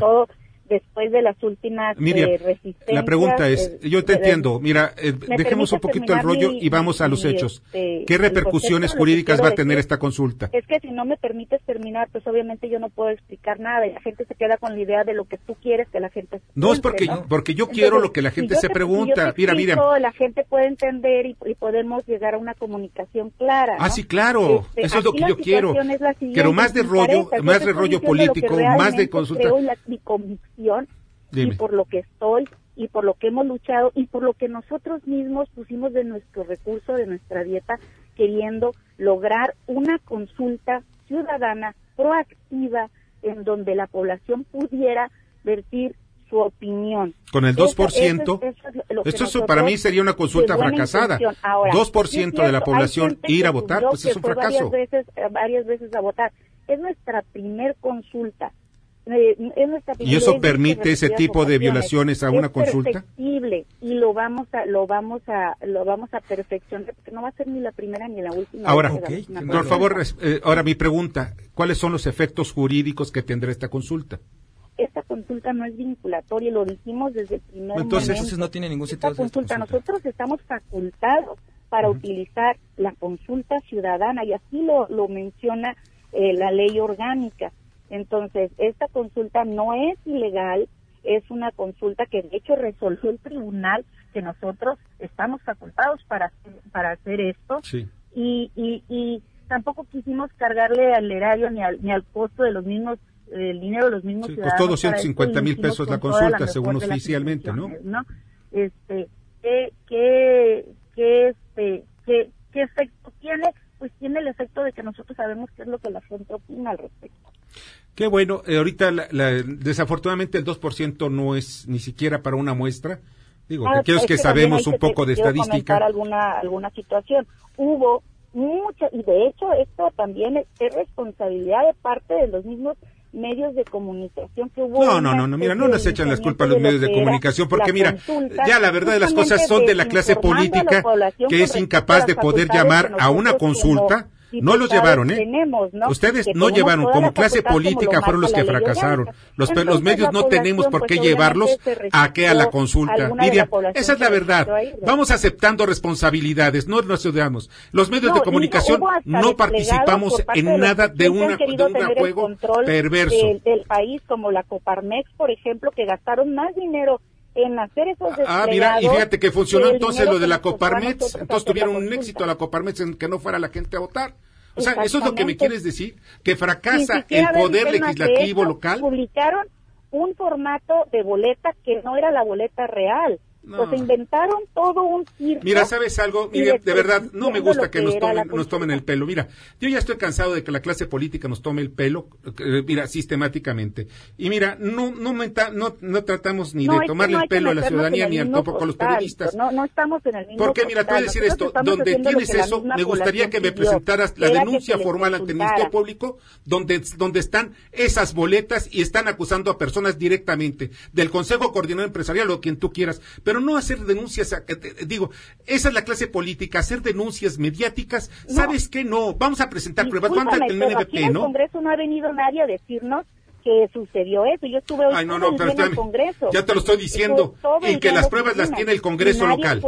Después de las últimas eh, resistencias. La pregunta es, yo te entiendo, mira, eh, dejemos un poquito el rollo y vamos a los hechos. Este, ¿Qué repercusiones jurídicas va a tener esta consulta? Es que si no me permites terminar, pues obviamente yo no puedo explicar nada y la gente se queda con la idea de lo que tú quieres que la gente No es porque yo, porque yo quiero lo que la gente se pregunta. mira, mira. La gente puede entender y, podemos llegar a una comunicación clara. Ah, sí, claro. Este, Eso es lo que yo quiero. Pero más de rollo, más de rollo político, más de consulta y por lo que estoy y por lo que hemos luchado y por lo que nosotros mismos pusimos de nuestro recurso, de nuestra dieta, queriendo lograr una consulta ciudadana proactiva en donde la población pudiera vertir su opinión. Con el 2%, eso, para mí sería una consulta fracasada. 2% de la población ir a votar, pues es un fracaso. Varias veces, varias veces a votar. Es nuestra primer consulta eh, ¿Y eso permite ese tipo de violaciones a una consulta? y lo vamos a lo vamos a lo vamos a perfeccionar porque no va a ser ni la primera ni la última. Ahora, por favor, eh, ahora mi pregunta, ¿cuáles son los efectos jurídicos que tendrá esta consulta? Esta consulta no es vinculatoria, lo dijimos desde el primer entonces, Entonces no tiene ningún sentido. Esta consulta, nosotros estamos facultados para utilizar la consulta ciudadana y así lo, lo menciona eh, la ley orgánica entonces, esta consulta no es ilegal, es una consulta que de hecho resolvió el tribunal que nosotros estamos facultados para, para hacer esto. Y, y, y tampoco quisimos cargarle al erario ni al, ni al costo de los mismos el dinero de los mismos sí, Costó 250 mil pesos la consulta, según oficialmente, ¿no? Este, ¿qué, qué, qué, este, qué, ¿Qué efecto tiene? Pues tiene el efecto de que nosotros sabemos qué es lo que la gente opina al respecto. Qué bueno, eh, ahorita desafortunadamente el 2% no es ni siquiera para una muestra. Digo, ah, que que, sabemos un poco de estadística. alguna alguna situación. Hubo mucha y de hecho esto también es, responsabilidad de parte de los mismos medios de comunicación que hubo. No, no, no, no, mira, no nos echan las culpas a los medios de, comunicación, porque mira, ya la verdad de las cosas son de la clase política que es incapaz de poder llamar a una consulta no los llevaron, ¿eh? Ustedes no llevaron, como clase política fueron los que fracasaron. Los, los medios no tenemos por qué pues, llevarlos a que a la consulta. Miriam, esa es la verdad. Vamos aceptando responsabilidades, no nos ayudamos. Los medios de comunicación no participamos en nada de, una, de un juego perverso. Del, país, como la Coparmex, por ejemplo, que gastaron más dinero en hacer esos Ah, mira, y fíjate que funcionó entonces lo de la Coparmex, entonces tuvieron un éxito la Coparmex en que no fuera la gente a votar. O sea, ¿eso es lo que me quieres decir? ¿Que fracasa el poder legislativo local? Publicaron un formato de boleta que no era la boleta real. Pues inventaron todo un circo. Mira, ¿sabes algo? Mira, de verdad, no me gusta que, nos tomen, nos tomen el pelo. Mira, yo ya estoy cansado de que la clase política nos tome el pelo, eh, mira, sistemáticamente. Y mira, no no, no, no tratamos ni de tomarle el pelo a la ciudadanía ni tampoco a los periodistas. No, no estamos en el mismo Porque mira, te voy a decir esto, donde tienes eso, me gustaría que me presentaras la denuncia formal ante el Ministerio Público, donde, donde están esas boletas y están acusando a personas directamente del Consejo Coordinador Empresarial o quien tú quieras pero no hacer denuncias, digo, esa es la clase política, hacer denuncias mediáticas, ¿sabes qué? No, vamos a presentar pruebas, ¿cuánto el NBP, ¿no? En el Congreso no ha venido nadie a decirnos que sucedió eso. Yo estuve hoy en el Congreso. Ya te lo estoy diciendo. Y que las pruebas las tiene el Congreso local.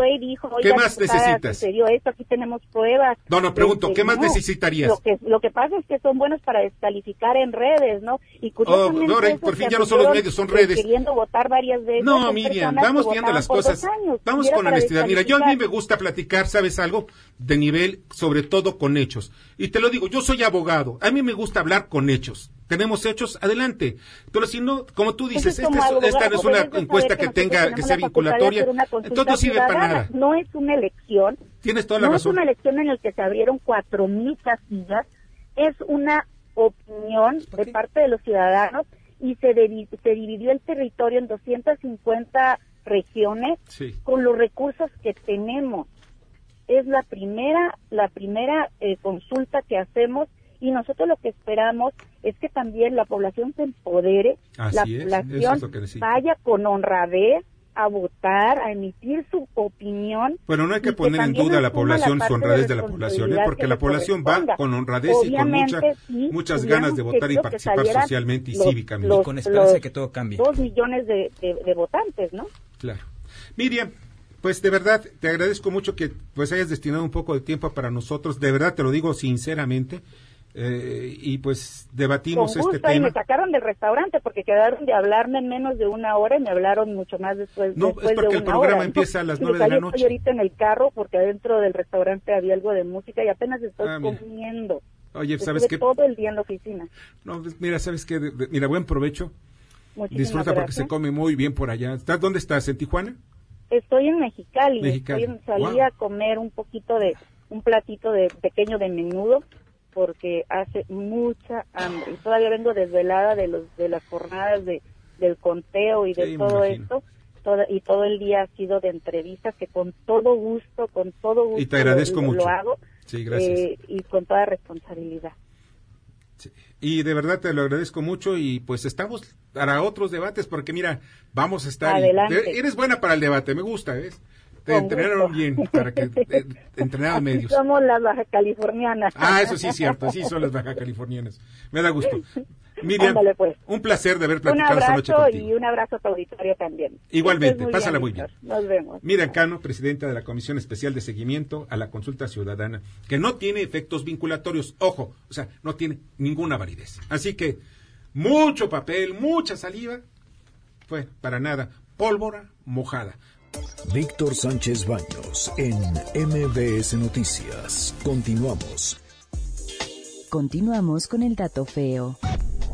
¿Qué más necesitas? Sucedió esto, aquí tenemos pruebas. No, no, pregunto, ¿qué más necesitarías? Lo que, lo que pasa es que son buenos para descalificar en redes, ¿no? Y oh, curiosamente. Oh, por fin ya no son los medios, son redes. Queriendo votar varias veces. No, Miriam, vamos viendo las cosas. Vamos con honestidad. Mira, yo a mí me gusta platicar, ¿sabes algo? De nivel, sobre todo con hechos. Y te lo digo, yo soy abogado. A mí me gusta hablar con hechos tenemos hechos, adelante. Pero si no, como tú dices, esta, no es una encuesta que, tenga, que sea vinculatoria, entonces no sirve para nada. No es una elección. Tienes toda la no razón. es una elección en la que se abrieron cuatro mil casillas, es una opinión de parte de los ciudadanos y se, se dividió el territorio en 250 regiones con los recursos que tenemos. Es la primera, la primera eh, consulta que hacemos y nosotros lo que esperamos es que también la población se empodere, la población vaya con honradez a votar, a emitir su opinión. Bueno, no hay que poner en duda a la población su honradez de, la población, ¿eh? porque la población va con honradez y con muchas ganas de votar y participar socialmente y cívicamente. y con esperanza de que todo cambie. Dos millones de, de votantes, ¿no? Claro. Miriam, pues de verdad te agradezco mucho que pues hayas destinado un poco de tiempo para nosotros. De verdad te lo digo sinceramente. Eh, y pues debatimos este tema. Y me sacaron del restaurante porque quedaron de hablarme en menos de una hora y me hablaron mucho más después. No, después es porque el programa empieza a las nueve de la noche. Estoy ahorita en el carro porque adentro del restaurante había algo de música y apenas estoy ah, comiendo. Oye, ¿sabes qué? Todo el día en la oficina. No, pues, mira, ¿sabes qué? Mira, buen provecho. Disfruta porque se come muy bien por allá. ¿Estás, ¿Dónde estás? ¿En Tijuana? Estoy en Mexicali. Estoy en, salí a comer un poquito de, un platito de pequeño de menudo porque hace mucha hambre. Y todavía vengo desvelada de los de las jornadas de del conteo y de todo esto. y todo el día ha sido de entrevistas que con todo gusto, con todo gusto y te agradezco lo, mucho. hago sí, gracias. Eh, y con toda responsabilidad. Y de verdad te lo agradezco mucho y pues estamos para otros debates porque mira, vamos a estar... eres buena para el debate, me gusta, ¿ves? Te entrenaron bien para que entrenaran medios. Somos las baja californianas. Ah, eso sí es cierto, sí son las baja californianas. Me da gusto. Miriam, pues. un placer de haber platicado esta noche contigo. y un abrazo a tu auditorio también. Igualmente, pásala muy bien. Nos vemos. Miriam Cano, presidenta de la Comisión Especial de Seguimiento a la Consulta Ciudadana, que no tiene efectos vinculatorios, ojo, o sea, no tiene ninguna validez. Así que mucho papel, mucha saliva, fue para nada, pólvora mojada. Víctor Sánchez Baños en MBS Noticias. Continuamos. Continuamos con el dato feo.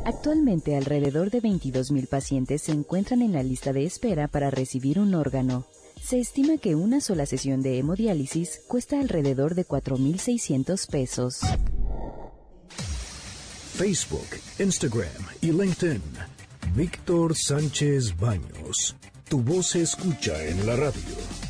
Actualmente alrededor de 22.000 pacientes se encuentran en la lista de espera para recibir un órgano. Se estima que una sola sesión de hemodiálisis cuesta alrededor de 4.600 pesos. Facebook, Instagram y LinkedIn. Víctor Sánchez Baños. Tu voz se escucha en la radio.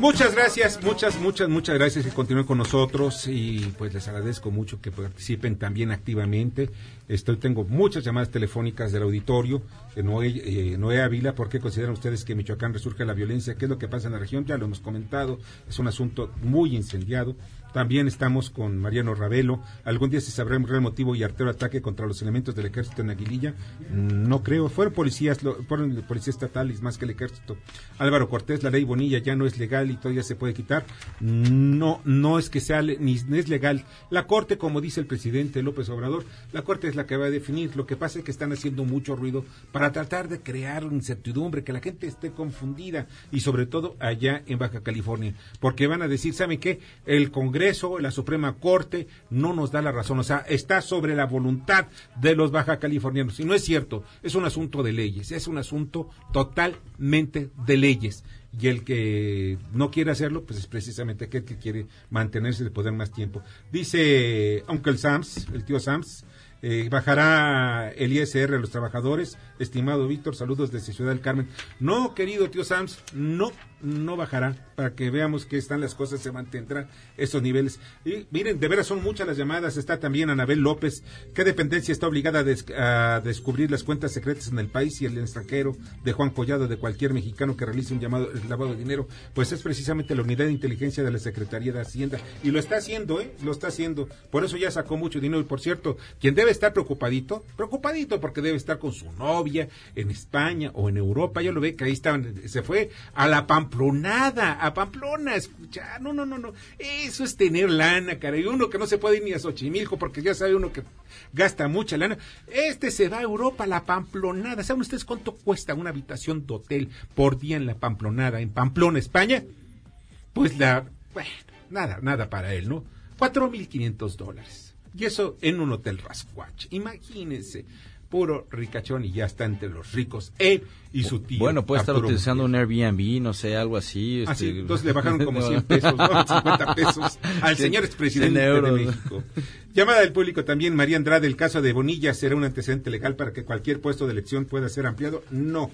Muchas gracias, muchas, muchas, muchas gracias que continúen con nosotros y pues les agradezco mucho que participen también activamente. Estoy, tengo muchas llamadas telefónicas del auditorio, de Noé, eh, Noé Ávila, ¿por qué consideran ustedes que Michoacán resurge la violencia? ¿Qué es lo que pasa en la región? Ya lo hemos comentado, es un asunto muy incendiado. También estamos con Mariano Ravelo. ¿Algún día se sabrá el real motivo y artero ataque contra los elementos del ejército en Aguililla? No creo. Fueron policías, fueron policías estatales más que el ejército. Álvaro Cortés, la ley Bonilla ya no es legal y todavía se puede quitar. No, no es que sea ni es legal. La Corte, como dice el presidente López Obrador, la Corte es la que va a definir. Lo que pasa es que están haciendo mucho ruido para tratar de crear incertidumbre, que la gente esté confundida y sobre todo allá en Baja California. Porque van a decir, ¿saben qué? El Congreso Congreso, la Suprema Corte, no nos da la razón. O sea, está sobre la voluntad de los baja californianos. Y no es cierto, es un asunto de leyes, es un asunto totalmente de leyes. Y el que no quiere hacerlo, pues es precisamente aquel que quiere mantenerse de poder más tiempo. Dice Uncle Sams, el tío Sams, eh, bajará el ISR a los trabajadores. Estimado Víctor, saludos desde Ciudad del Carmen. No, querido tío Sams, no no bajará para que veamos que están las cosas, se mantendrán esos niveles. Y miren, de veras son muchas las llamadas. Está también Anabel López. ¿Qué dependencia está obligada a, descubrir las cuentas secretas en el país y el extranjero de Juan Collado, de cualquier mexicano que realice un llamado lavado de dinero? Pues es precisamente la unidad de inteligencia de la Secretaría de Hacienda. Y lo está haciendo, ¿eh? Lo está haciendo. Por eso ya sacó mucho dinero. Y por cierto, quien debe estar preocupadito, preocupadito porque debe estar con su novia en España o en Europa. Ya lo ve que ahí estaban, se fue a la Pampa Pamplonada, a Pamplona, escucha, no, no, no, no, eso es tener lana, cara, y uno que no se puede ir ni a Xochimilco porque ya sabe uno que gasta mucha lana, este se va a Europa, la Pamplonada, ¿saben ustedes cuánto cuesta una habitación de hotel por día en la Pamplonada, en Pamplona, España? Pues la, bueno, nada, nada para él, ¿no? Cuatro mil quinientos dólares. Y eso en un hotel Rasquatch. Imagínense puro ricachón y ya está entre los ricos él y su tío. Bueno, puede estar utilizando un Airbnb, no sé, algo así. Ah, este... entonces le bajaron <laughs> como 100 pesos, ¿no? <laughs> 50 pesos al señor expresidente de México. Llamada del público también, María Andrade, ¿el caso de Bonilla será un antecedente legal para que cualquier puesto de elección pueda ser ampliado? No.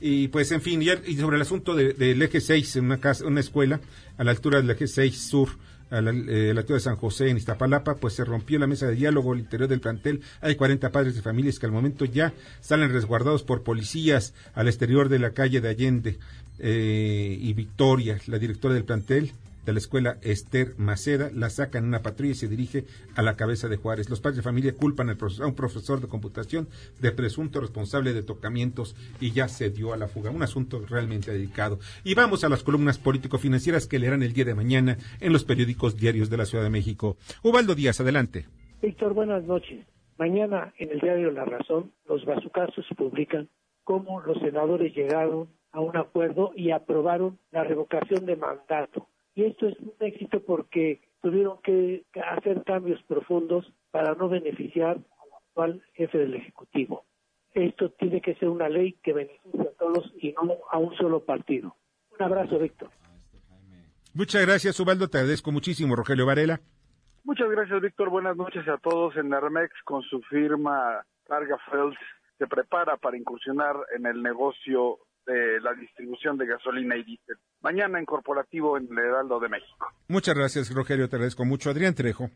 Y pues, en fin, y, sobre el asunto del eje 6, en una, casa, una escuela, a la altura del eje 6 sur, a la, eh, altura de San José, en Iztapalapa, pues se rompió la mesa de diálogo al interior del plantel. Hay 40 padres de familias que al momento ya salen resguardados por policías al exterior de la calle de Allende eh, y Victoria, la directora del plantel, de la escuela Esther Maceda, la saca en una patrulla y se dirige a la cabeza de Juárez. Los padres de familia culpan a un profesor de computación de presunto responsable de tocamientos y ya se dio a la fuga. Un asunto realmente dedicado. Y vamos a las columnas político-financieras que leerán el día de mañana en los periódicos diarios de la Ciudad de México. Ubaldo Díaz, adelante. Víctor, buenas noches. Mañana en el diario La Razón, los bazucazos publican cómo los senadores llegaron a un acuerdo y aprobaron la revocación de mandato y esto es un éxito porque tuvieron que hacer cambios profundos para no beneficiar al actual jefe del Ejecutivo. Esto tiene que ser una ley que beneficie a todos y no a un solo partido. Un abrazo, Víctor. Muchas gracias, Ubaldo. Te agradezco muchísimo, Rogelio Varela. Muchas gracias, Víctor. Buenas noches a todos. En Armex, con su firma Larga Fels, se prepara para incursionar en el negocio de la distribución de gasolina y diésel. Mañana en Corporativo en el Heraldo de México. Muchas gracias, Rogelio. Te agradezco mucho. Adrián Trejo.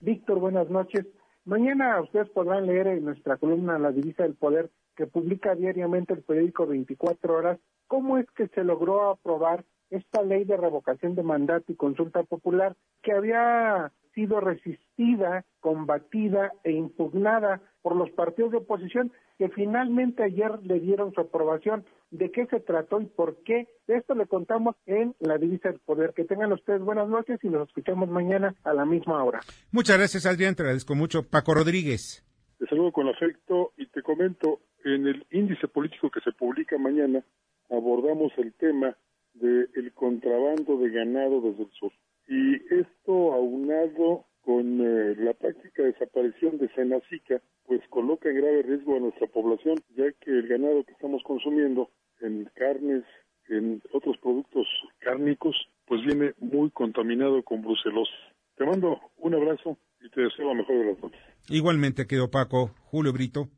Víctor, buenas noches. Mañana ustedes podrán leer en nuestra columna La Divisa del Poder, que publica diariamente el periódico 24 Horas, cómo es que se logró aprobar esta ley de revocación de mandato y consulta popular que había sido resistida, combatida e impugnada por los partidos de oposición que finalmente ayer le dieron su aprobación. ¿De qué se trató y por qué? De esto le contamos en La Divisa del Poder. Que tengan ustedes buenas noches y nos escuchamos mañana a la misma hora. Muchas gracias, Adrián. Te agradezco mucho. Paco Rodríguez. Te saludo con afecto y te comento, en el índice político que se publica mañana, abordamos el tema del contrabando de ganado desde el sur. Y esto aunado con eh, la práctica desaparición de Senacica, pues coloca en grave riesgo a nuestra población, ya que el ganado que estamos consumiendo en carnes, en otros productos cárnicos, pues viene muy contaminado con brucelosis. Te mando un abrazo y te deseo la mejor de las noches. Igualmente quedó Paco, Julio Brito.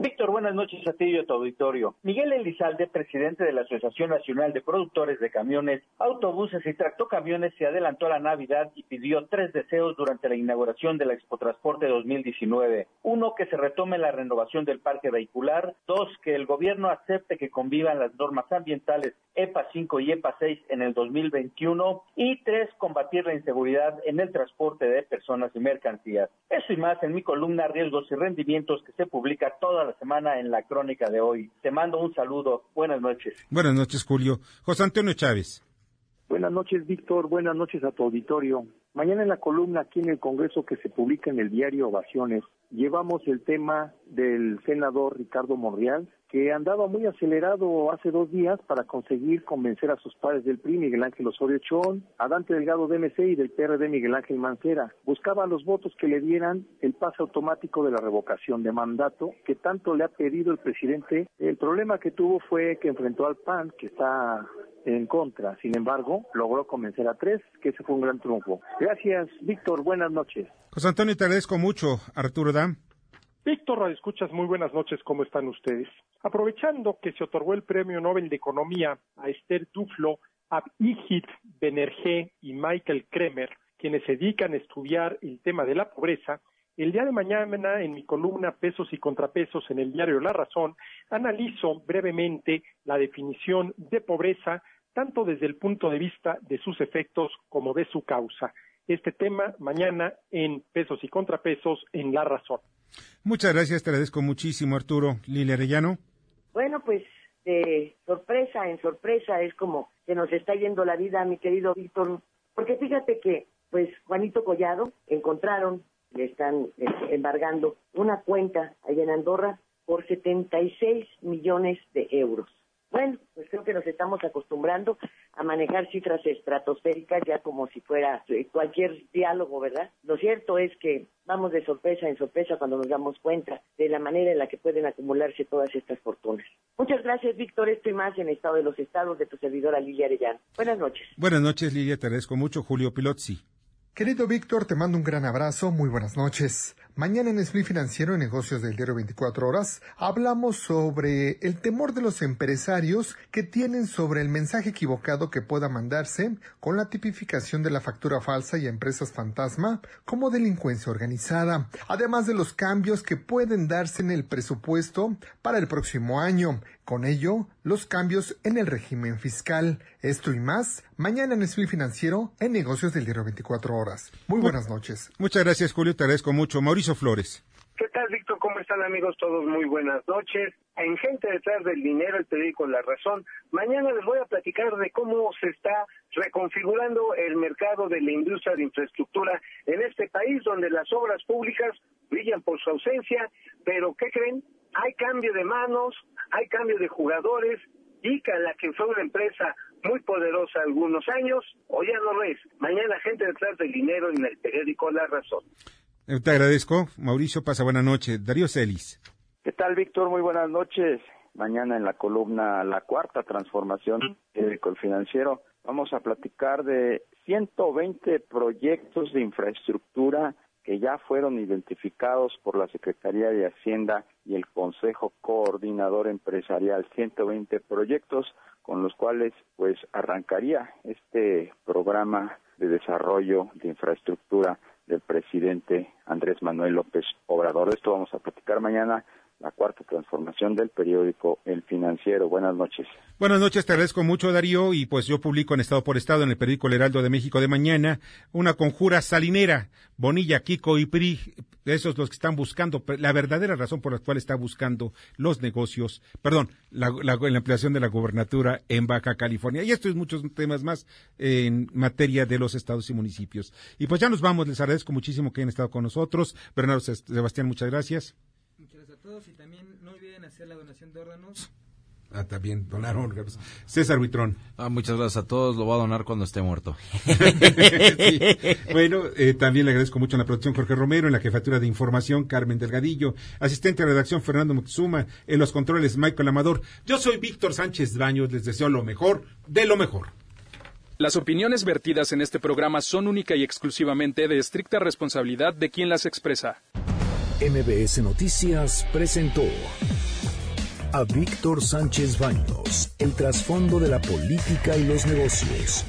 Víctor, buenas noches a ti y a tu auditorio. Miguel Elizalde, presidente de la Asociación Nacional de Productores de Camiones, Autobuses y Tractocamiones, se adelantó a la Navidad y pidió tres deseos durante la inauguración de la Expo Transporte 2019. Uno, que se retome la renovación del parque vehicular. Dos, que el gobierno acepte que convivan las normas ambientales EPA 5 y EPA 6 en el 2021. Y tres, combatir la inseguridad en el transporte de personas y mercancías. Eso y más en mi columna Riesgos y Rendimientos que se publica toda la semana en la crónica de hoy. Te mando un saludo. Buenas noches. Buenas noches, Julio. José Antonio Chávez. Buenas noches, Víctor. Buenas noches a tu auditorio. Mañana en la columna aquí en el Congreso que se publica en el diario Ovaciones, llevamos el tema del senador Ricardo Monreal, que andaba muy acelerado hace dos días para conseguir convencer a sus padres del PRI, Miguel Ángel Osorio Chón, a Dante Delgado de MC y del PRD, Miguel Ángel Mancera. Buscaba los votos que le dieran el pase automático de la revocación de mandato que tanto le ha pedido el presidente. El problema que tuvo fue que enfrentó al PAN, que está en contra. Sin embargo, logró convencer a tres, que ese fue un gran triunfo. Gracias, Víctor. Buenas noches. José Antonio, te agradezco mucho. Arturo Dam. Víctor, escuchas, muy buenas noches, ¿cómo están ustedes? Aprovechando que se otorgó el Premio Nobel de Economía a Esther Duflo, a Benergé y Michael Kremer, quienes se dedican a estudiar el tema de la pobreza, el día de mañana, en mi columna Pesos y Contrapesos en el diario La Razón, analizo brevemente la definición de pobreza, tanto desde el punto de vista de sus efectos como de su causa. Este tema mañana en Pesos y Contrapesos en La Razón. Muchas gracias, te agradezco muchísimo, Arturo. Lili Arellano. Bueno, pues de sorpresa en sorpresa es como se nos está yendo la vida, mi querido Víctor, porque fíjate que, pues, Juanito Collado encontraron, le están embargando una cuenta allá en Andorra por 76 millones de euros. Bueno, pues creo que nos estamos acostumbrando a manejar cifras estratosféricas ya como si fuera eh, cualquier diálogo, ¿verdad? Lo cierto es que vamos de sorpresa en sorpresa cuando nos damos cuenta de la manera en la que pueden acumularse todas estas fortunas. Muchas gracias, Víctor. Estoy más en Estado de los Estados de tu servidora Lilia Arellano. Buenas noches. Buenas noches, Lilia. Te agradezco mucho. Julio Pilotzi. Querido Víctor, te mando un gran abrazo. Muy buenas noches. Mañana en Split Financiero en Negocios del Diario 24 Horas hablamos sobre el temor de los empresarios que tienen sobre el mensaje equivocado que pueda mandarse con la tipificación de la factura falsa y empresas fantasma como delincuencia organizada, además de los cambios que pueden darse en el presupuesto para el próximo año. Con ello, los cambios en el régimen fiscal. Esto y más, mañana en Split Financiero en Negocios del Diario 24 Horas. Muy buenas noches. Muchas gracias, Julio. Te agradezco mucho. Mauricio Flores. ¿Qué tal, Víctor? ¿Cómo están, amigos? Todos muy buenas noches. En Gente detrás del dinero, el periódico La Razón. Mañana les voy a platicar de cómo se está reconfigurando el mercado de la industria de infraestructura en este país, donde las obras públicas brillan por su ausencia, pero ¿qué creen? Hay cambio de manos, hay cambio de jugadores, ICA, la que fue una empresa muy poderosa algunos años, o ya no lo es. Mañana gente detrás del dinero en el periódico La Razón. Eh, te agradezco. Mauricio, pasa buena noche. Darío Celis. ¿Qué tal, Víctor? Muy buenas noches. Mañana en la columna La Cuarta Transformación del Financiero vamos a platicar de 120 proyectos de infraestructura que ya fueron identificados por la Secretaría de Hacienda y el Consejo Coordinador Empresarial, 120 proyectos con los cuales pues arrancaría este programa de desarrollo de infraestructura del presidente Andrés Manuel López Obrador. De esto vamos a platicar mañana la cuarta transformación del periódico El Financiero. Buenas noches. Buenas noches, te agradezco mucho, Darío. Y pues yo publico en Estado por Estado, en el periódico El Heraldo de México de mañana, una conjura salinera. Bonilla, Kiko y PRI, esos los que están buscando, la verdadera razón por la cual está buscando los negocios, perdón, la, la, ampliación de la gobernatura en Baja California. Y esto es muchos temas más en materia de los estados y municipios. Y pues ya nos vamos, les agradezco muchísimo que hayan estado con nosotros. Bernardo Sebastián, muchas gracias y también no olviden hacer la donación de órganos. Ah, también donar órganos. César Buitrón. Ah, muchas gracias a todos. Lo voy a donar cuando esté muerto. <laughs> Bueno, eh, también le agradezco mucho en la producción Jorge Romero, en la jefatura de información Carmen Delgadillo, asistente de redacción Fernando Moxuma, en los controles Michael Amador. Yo soy Víctor Sánchez Baños. Les deseo lo mejor de lo mejor. Las opiniones vertidas en este programa son única y exclusivamente de estricta responsabilidad de quien las expresa. MBS Noticias presentó a Víctor Sánchez Baños, el trasfondo de la política y los negocios.